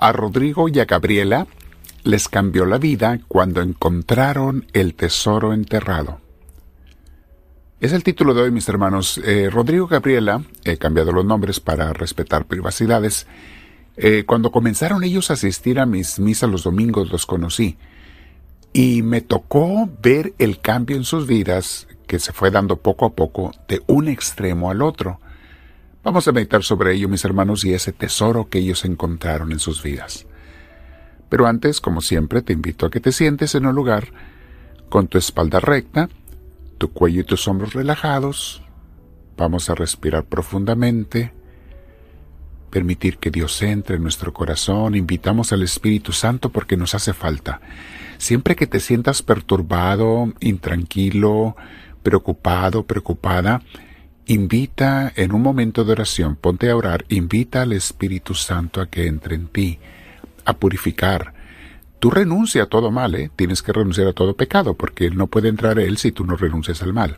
A Rodrigo y a Gabriela les cambió la vida cuando encontraron el tesoro enterrado. Es el título de hoy, mis hermanos. Eh, Rodrigo Gabriela, he cambiado los nombres para respetar privacidades. Eh, cuando comenzaron ellos a asistir a mis misas los domingos, los conocí. Y me tocó ver el cambio en sus vidas que se fue dando poco a poco de un extremo al otro. Vamos a meditar sobre ello, mis hermanos, y ese tesoro que ellos encontraron en sus vidas. Pero antes, como siempre, te invito a que te sientes en un lugar con tu espalda recta, tu cuello y tus hombros relajados. Vamos a respirar profundamente, permitir que Dios entre en nuestro corazón, invitamos al Espíritu Santo porque nos hace falta. Siempre que te sientas perturbado, intranquilo, preocupado, preocupada, invita en un momento de oración, ponte a orar, invita al Espíritu Santo a que entre en ti, a purificar. Tú renuncia a todo mal, ¿eh? tienes que renunciar a todo pecado, porque Él no puede entrar a Él si tú no renuncias al mal.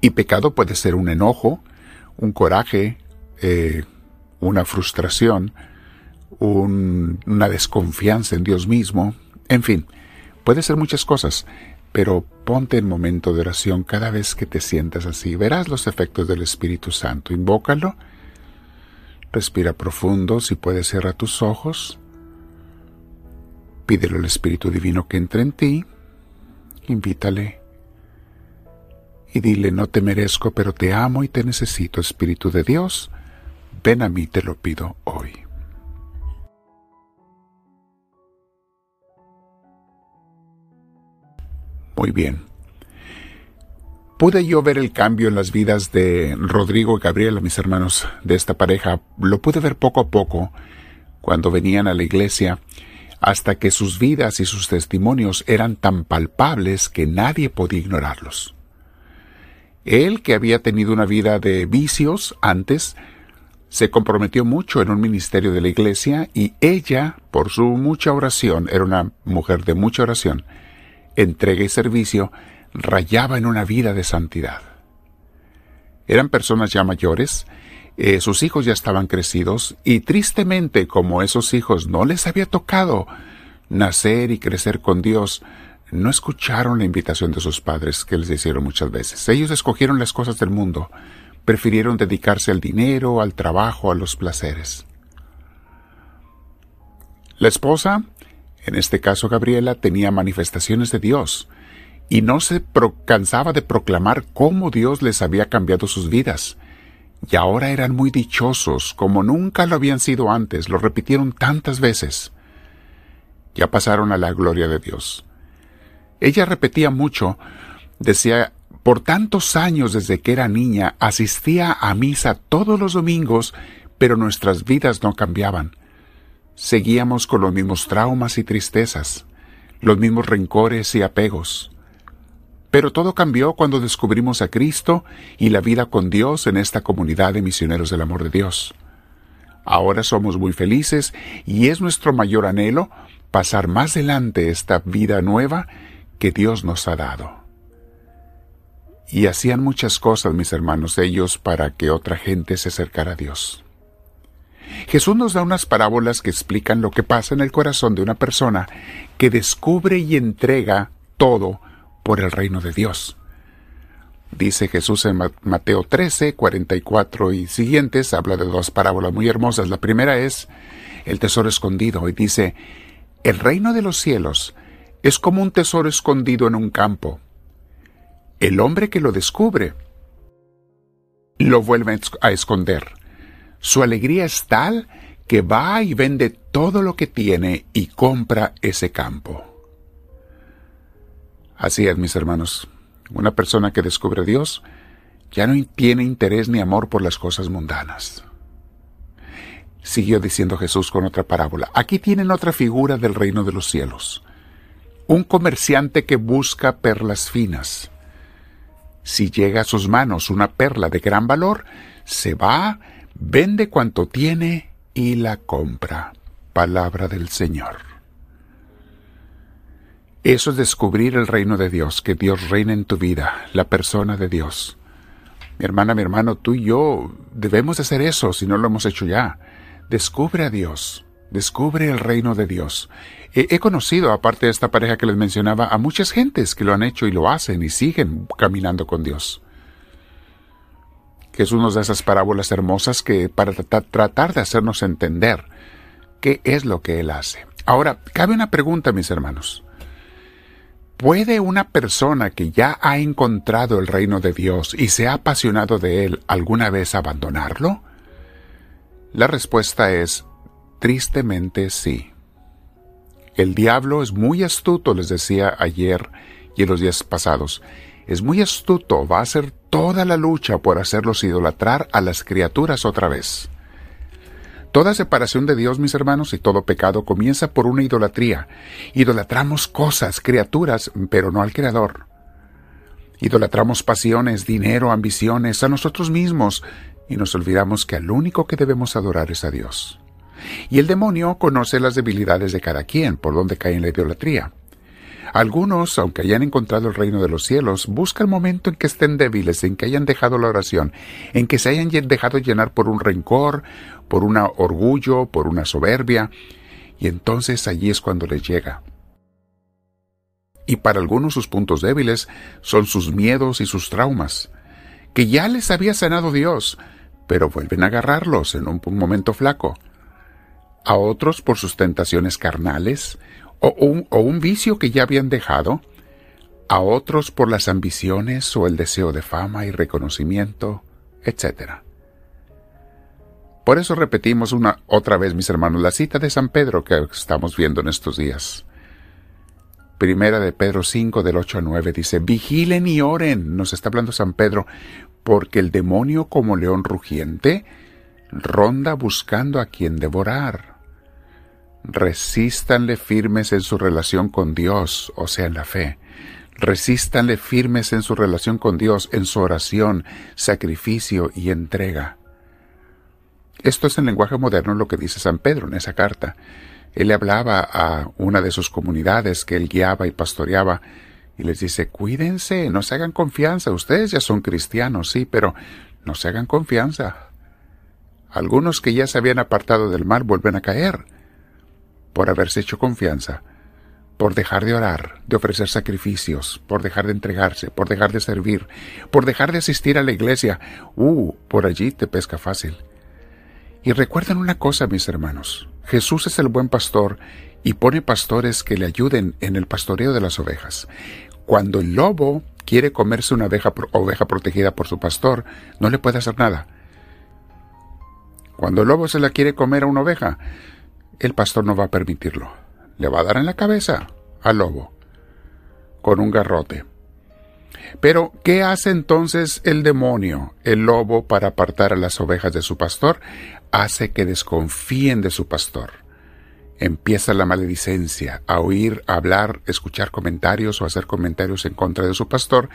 Y pecado puede ser un enojo, un coraje, eh, una frustración, una desconfianza en Dios mismo, en fin, puede ser muchas cosas pero ponte en momento de oración cada vez que te sientas así. Verás los efectos del Espíritu Santo. Invócalo. Respira profundo. Si puedes, cierra tus ojos. Pídele al Espíritu Divino que entre en ti. Invítale. Y dile, no te merezco, pero te amo y te necesito, Espíritu de Dios. Ven a mí, te lo pido hoy. Muy bien. Pude yo ver el cambio en las vidas de Rodrigo y Gabriela, mis hermanos de esta pareja. Lo pude ver poco a poco cuando venían a la iglesia, hasta que sus vidas y sus testimonios eran tan palpables que nadie podía ignorarlos. Él, que había tenido una vida de vicios antes, se comprometió mucho en un ministerio de la iglesia y ella, por su mucha oración, era una mujer de mucha oración, entrega y servicio rayaba en una vida de santidad. Eran personas ya mayores, eh, sus hijos ya estaban crecidos y tristemente como esos hijos no les había tocado nacer y crecer con Dios, no escucharon la invitación de sus padres que les hicieron muchas veces. Ellos escogieron las cosas del mundo, prefirieron dedicarse al dinero, al trabajo, a los placeres. La esposa en este caso Gabriela, tenía manifestaciones de Dios y no se cansaba de proclamar cómo Dios les había cambiado sus vidas. Y ahora eran muy dichosos, como nunca lo habían sido antes, lo repitieron tantas veces. Ya pasaron a la gloria de Dios. Ella repetía mucho, decía, por tantos años desde que era niña, asistía a misa todos los domingos, pero nuestras vidas no cambiaban. Seguíamos con los mismos traumas y tristezas, los mismos rencores y apegos. Pero todo cambió cuando descubrimos a Cristo y la vida con Dios en esta comunidad de misioneros del amor de Dios. Ahora somos muy felices y es nuestro mayor anhelo pasar más adelante esta vida nueva que Dios nos ha dado. Y hacían muchas cosas, mis hermanos, ellos, para que otra gente se acercara a Dios. Jesús nos da unas parábolas que explican lo que pasa en el corazón de una persona que descubre y entrega todo por el reino de Dios. Dice Jesús en Mateo 13, 44 y siguientes, habla de dos parábolas muy hermosas. La primera es el tesoro escondido y dice, el reino de los cielos es como un tesoro escondido en un campo. El hombre que lo descubre lo vuelve a esconder su alegría es tal que va y vende todo lo que tiene y compra ese campo. Así es, mis hermanos. Una persona que descubre a Dios ya no tiene interés ni amor por las cosas mundanas. Siguió diciendo Jesús con otra parábola. Aquí tienen otra figura del reino de los cielos. Un comerciante que busca perlas finas. Si llega a sus manos una perla de gran valor, se va Vende cuanto tiene y la compra. Palabra del Señor. Eso es descubrir el reino de Dios, que Dios reina en tu vida, la persona de Dios. Mi hermana, mi hermano, tú y yo debemos de hacer eso si no lo hemos hecho ya. descubre a Dios, descubre el reino de Dios. He, conocido, aparte de esta pareja que les mencionaba, a muchas gentes que lo han hecho y lo hacen y siguen caminando con Dios. Es una de esas parábolas hermosas que para tratar de hacernos entender qué es lo que Él hace. Ahora, cabe una pregunta, mis hermanos. ¿Puede una persona que ya ha encontrado el reino de Dios y se ha apasionado de Él alguna vez abandonarlo? La respuesta es, tristemente sí. El diablo es muy astuto, les decía ayer y en los días pasados. Es muy astuto, va a hacer toda la lucha por hacerlos idolatrar a las criaturas otra vez. Toda separación de Dios, mis hermanos, y todo pecado comienza por una idolatría. Idolatramos cosas, criaturas, pero no al Creador. Idolatramos pasiones, dinero, ambiciones, a nosotros mismos, y nos olvidamos que al único que debemos adorar es a Dios. Y el demonio conoce las debilidades de cada quien, por donde cae en la idolatría. Algunos, aunque hayan encontrado el reino de los cielos, buscan el momento en que estén débiles, en que hayan dejado la oración, en que se hayan dejado llenar por un rencor, por un orgullo, por una soberbia, y entonces allí es cuando les llega. Y para algunos sus puntos débiles son sus miedos y sus traumas, que ya les había sanado Dios, pero vuelven a agarrarlos en un momento flaco a otros por sus tentaciones carnales o un, vicio que ya habían dejado, a otros por las ambiciones o el deseo de fama y reconocimiento, etc. Por eso repetimos una otra vez, mis hermanos, la cita de San Pedro que estamos viendo en estos días. Primera de Pedro 5 del 8 a 9 dice, vigilen y oren, nos está hablando San Pedro, porque el demonio como león rugiente ronda buscando a quien devorar resístanle firmes en su relación con Dios, o sea, en la fe. Resístanle firmes en su relación con Dios, en su oración, sacrificio y entrega. Esto es en lenguaje moderno lo que dice San Pedro en esa carta. Él le hablaba a una de sus comunidades que él guiaba y pastoreaba y les dice, cuídense, no se hagan confianza, ustedes ya son cristianos, sí, pero no se hagan confianza. Algunos que ya se habían apartado del mal vuelven a caer por haberse hecho confianza, por dejar de orar, de ofrecer sacrificios, por dejar de entregarse, por dejar de servir, por dejar de asistir a la iglesia. Uh, por allí te pesca fácil. Y recuerden una cosa, mis hermanos, Jesús es el buen pastor y pone pastores que le ayuden en el pastoreo de las ovejas. Cuando el lobo quiere comerse una oveja, oveja protegida por su pastor, no le puede hacer nada. Cuando el lobo se la quiere comer a una oveja, el pastor no va a permitirlo. Le va a dar en la cabeza al lobo con un garrote. Pero, ¿qué hace entonces el demonio, el lobo, para apartar a las ovejas de su pastor? Hace que desconfíen de su pastor. Empieza la maledicencia, a oír, hablar, escuchar comentarios o hacer comentarios en contra de su pastor,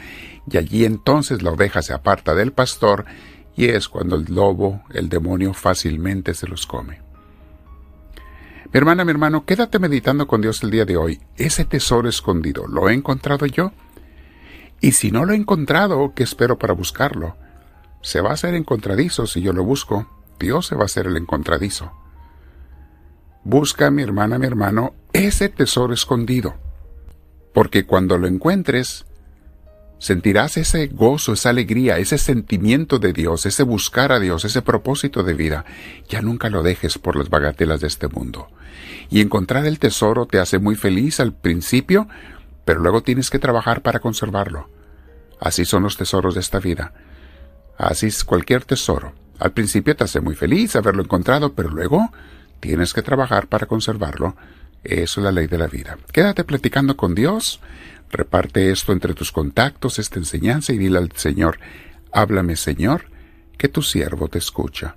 y allí entonces la oveja se aparta del pastor, y es cuando el lobo, el demonio, fácilmente se los come. Hermana, mi hermano, quédate meditando con Dios el día de hoy. Ese tesoro escondido, ¿lo he encontrado yo? Y si no lo he encontrado, ¿qué espero para buscarlo? Se va a hacer encontradizo si yo lo busco. Dios se va a hacer el encontradizo. Busca, mi hermana, mi hermano, ese tesoro escondido. Porque cuando lo encuentres, sentirás ese gozo, esa alegría, ese sentimiento de Dios, ese buscar a Dios, ese propósito de vida. Ya nunca lo dejes por las bagatelas de este mundo. Y encontrar el tesoro te hace muy feliz al principio, pero luego tienes que trabajar para conservarlo. Así son los tesoros de esta vida. Así es cualquier tesoro. Al principio te hace muy feliz haberlo encontrado, pero luego tienes que trabajar para conservarlo. Es la ley de la vida. Quédate platicando con Dios, reparte esto entre tus contactos, esta enseñanza, y dile al Señor, háblame Señor, que tu siervo te escucha.